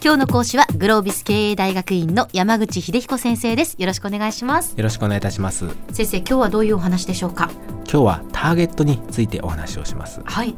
今日の講師はグロービス経営大学院の山口秀彦先生です。よろしくお願いします。よろしくお願いいたします。先生今日はどういうお話でしょうか？今日はターゲットについてお話をします。はい。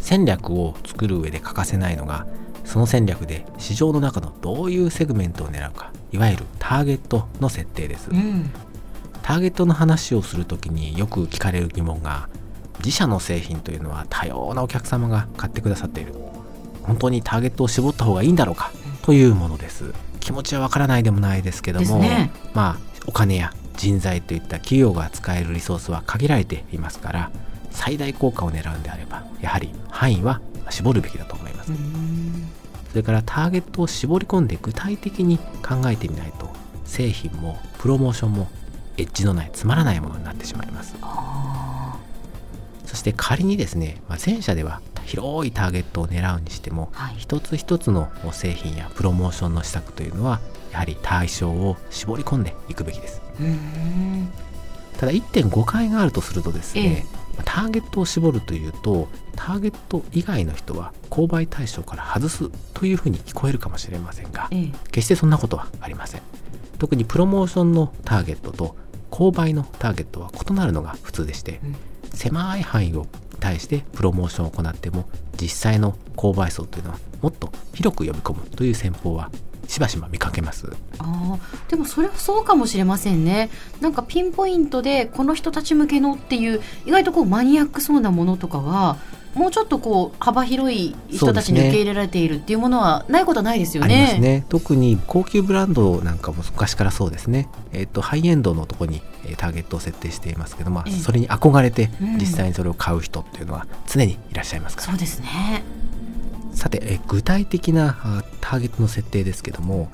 戦略を作る上で欠かせないのがその戦略で市場の中のどういうセグメントを狙うか。いわゆるターゲットの設定です、うん。ターゲットの話をするときによく聞かれる疑問が自社の製品というのは多様なお客様が買ってくださっている本当にターゲットを絞った方がいいんだろうかというものです。気持ちはわからないでもないですけども、ね。まあお金や人材といった企業が使えるリソースは限られていますから最大効果を狙うんであればやはり範囲は絞るべきだと思います、うん。それからターゲットを絞り込んで具体的に考えてみないと製品もプロモーションもエッジのないつまらないものになってしまいます。あそして仮にですね、まあ、前者では広いターゲットを狙うにしても、はい。一つ一つの製品やプロモーションの施策というのはやはり対象を絞り込んでいくべきです。ただ1点誤解があるとするとですね、えターゲットを絞るというとターゲット以外の人は購買対象から外すというふうに聞こえるかもしれませんがええ。決してそんなことはありません。特にプロモーションのターゲットと購買のターゲットは異なるのが普通でして、うん。狭い範囲を対してプロモーションを行っても実際の購買層というのはもっと広く呼び込むという戦法はしばしば見かけます。あでもそれはそうかもしれませんね。なんかピンポイントでこの人たち向けのっていう意外とこうマニアックそうなものとかはもうちょっとこう幅広い人たちに受け入れられているっていうものはないことはないですよあね。りますね。特に高級ブランドなんかも昔からそうですね、えっとハイエンドのところにえーターゲットを設定していますけど、まあええ、それに憧れてうん。実際にそれを買う人っていうのは常にいらっしゃいますから、そうですね。さて、えー具体的なあターゲットの設定ですけども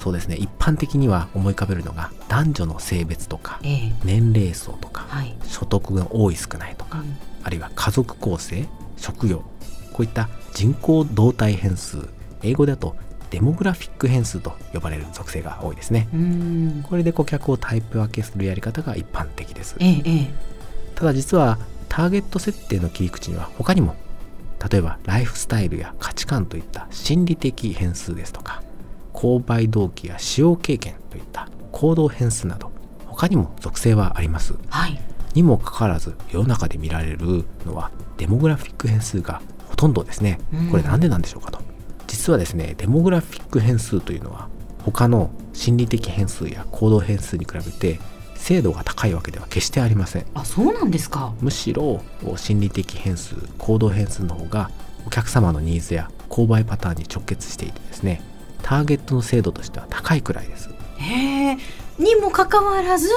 そうですね。一般的には思い浮かべるのが男女の性別とかええ。年齢層とかはい。所得が多い少ないとか、うん。あるいは家族構成職業。こういった人口動態変数。英語だとデモグラフィック変数と呼ばれる属性が多いですね。うん。これで顧客をタイプ分けするやり方が一般的です。ええええ。ただ実はターゲット設定の切り口には他にも例えばライフスタイルや価値観といった心理的変数ですとか購買動機や使用経験といった行動変数など他にも属性はあります。はい。にもかかわらず世の中で見られるのはデモグラフィック変数がほとんどですね。うん。これなんでなんでしょうかと。実はですねデモグラフィック変数というのは他の心理的変数や行動変数に比べて精度が高いわけでは決してありません。あ、そうなんですか。むしろ心理的変数行動変数の方がお客様のニーズや購買パターンに直結していてですねターゲットの精度としては高いくらいです。へえ。にもかかわらず、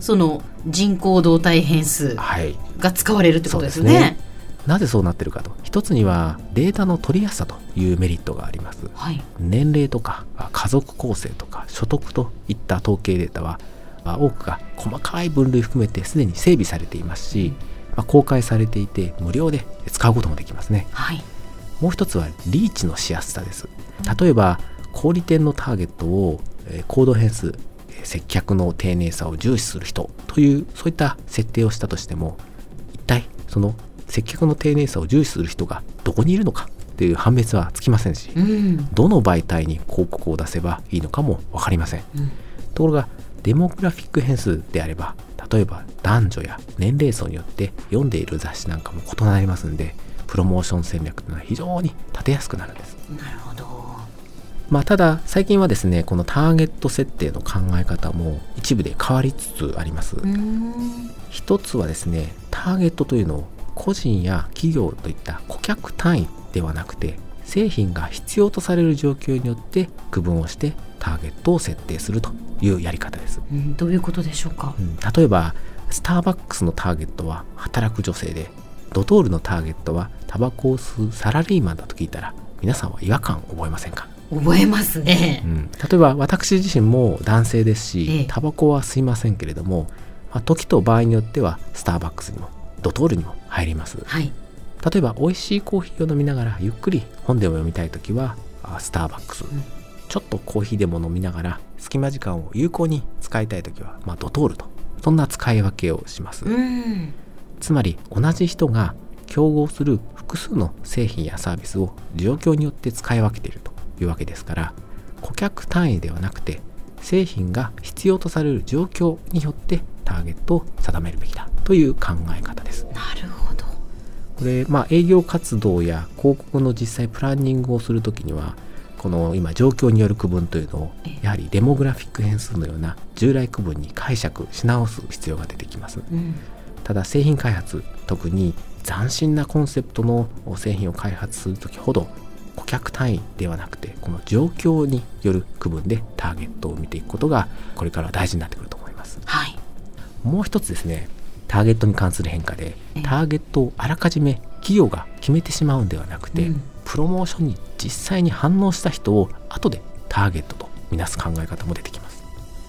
その人口動態変数はい。が使われるってことですよそうね。なぜそうなってるかと。一つにはデータの取りやすさというメリットがあります。はい。年齢とかあ家族構成とか所得といった統計データはあ多くが細かい分類含めてすでに整備されていますし、まあ公開されていて無料で使うこともできますね。はい。もう一つはリーチのしやすさです。例えば小売店のターゲットをえー行動変数えー接客の丁寧さを重視する人というそういった設定をしたとしても一体その接客の丁寧さを重視する人がどこにいるのかっていう判別はつきませんしうん。どの媒体に広告を出せばいいのかも分かりませんうん。ところがデモグラフィック変数であれば例えば男女や年齢層によって読んでいる雑誌なんかも異なりますんでプロモーション戦略というのは非常に立てやすくなるんですなるほど。まあただ最近はですねこのターゲット設定の考え方も一部で変わりつつあります、うん。一つはですねターゲットというのを個人や企業といった顧客単位ではなくて製品が必要とされる状況によって区分をしてターゲットを設定するというやり方です、うんどういうことでしょうか？う。ん例えばスターバックスのターゲットは働く女性でドトールのターゲットはタバコを吸うサラリーマンだと聞いたら皆さんは違和感を覚えませんか？覚えますね。う。ん、例えば私自身も男性ですし、ええ。タバコは吸いませんけれども、まあ、時と場合によってはスターバックスにもドトールにも入ります。はい。例えば美味しいコーヒーを飲みながらゆっくり本でも読みたい時はあスターバックス、ん。ちょっとコーヒーでも飲みながら隙間時間を有効に使いたい時は、まあ、ドトールと。そんな使い分けをします、うん。つまり同じ人が競合する複数の製品やサービスを状況によって使い分けているというわけですから顧客単位ではなくて製品が必要とされる状況によってターゲットを定めるべきだという考え方です。なるほどこれ、まあ、営業活動や広告の実際プランニングをするときにはこの今状況による区分というのをやはりデモグラフィック変数のような従来区分に解釈し直す必要が出てきます。うんただ製品開発特に斬新なコンセプトの製品を開発する時ほど顧客単位ではなくてこの状況による区分でターゲットを見ていくことがこれから大事になってくると思います。はい。もう一つですねターゲットに関する変化でええ。ターゲットをあらかじめ企業が決めてしまうんではなくて、うん。プロモーションに実際に反応した人を後でターゲットとみなす考え方も出てきます。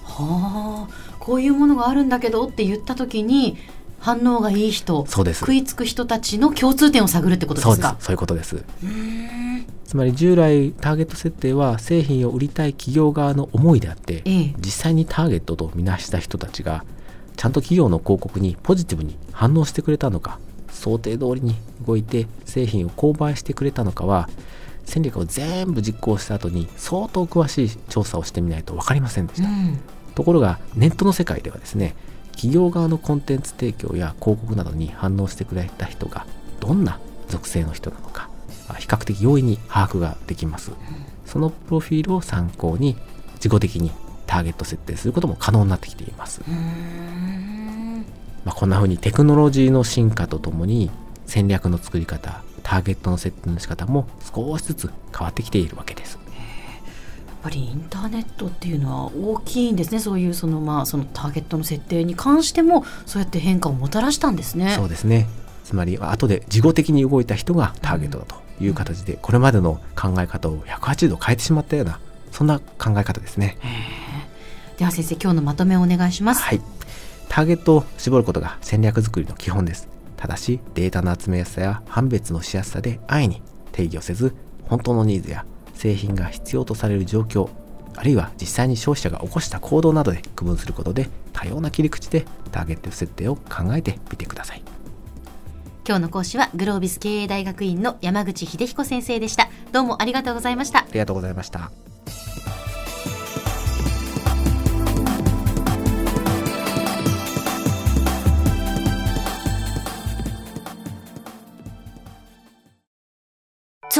はあこういうものがあるんだけどって言った時に反応がいい人そうです。食いつく人たちの共通点を探るってことですか？そうです。そういうことです。つまり従来ターゲット設定は製品を売りたい企業側の思いであって、ええ。実際にターゲットとみなした人たちがちゃんと企業の広告にポジティブに反応してくれたのか想定通りに動いて製品を購買してくれたのかは戦略を全部実行した後に相当詳しい調査をしてみないと分かりませんでした、うん。ところがネットの世界ではですね企業側のコンテンツ提供や広告などに反応してくれた人がどんな属性の人なのかあ比較的容易に把握ができます。そのプロフィールを参考に自己的にターゲット設定することも可能になってきています、まあ、こんな風にテクノロジーの進化とともに戦略の作り方ターゲットの設定の仕方も少しずつ変わってきているわけですぱりインターネットっていうのは大きいんですね。そういうそのまあそのターゲットの設定に関してもそうやって変化をもたらしたんですね。そうですね。つまり後で事後的に動いた人がターゲットだという形で、これまでの考え方を180度変えてしまったようなそんな考え方ですね。では先生今日のまとめをお願いします。はい。ターゲットを絞ることが戦略作りの基本です。ただしデータの集めやすさや判別のしやすさで安易に定義をせず本当のニーズや製品が必要とされる状況あるいは実際に消費者が起こした行動などで区分することで多様な切り口でターゲット設定を考えてみてください。今日の講師はグロービス経営大学院の山口秀彦先生でした。どうもありがとうございました。ありがとうございました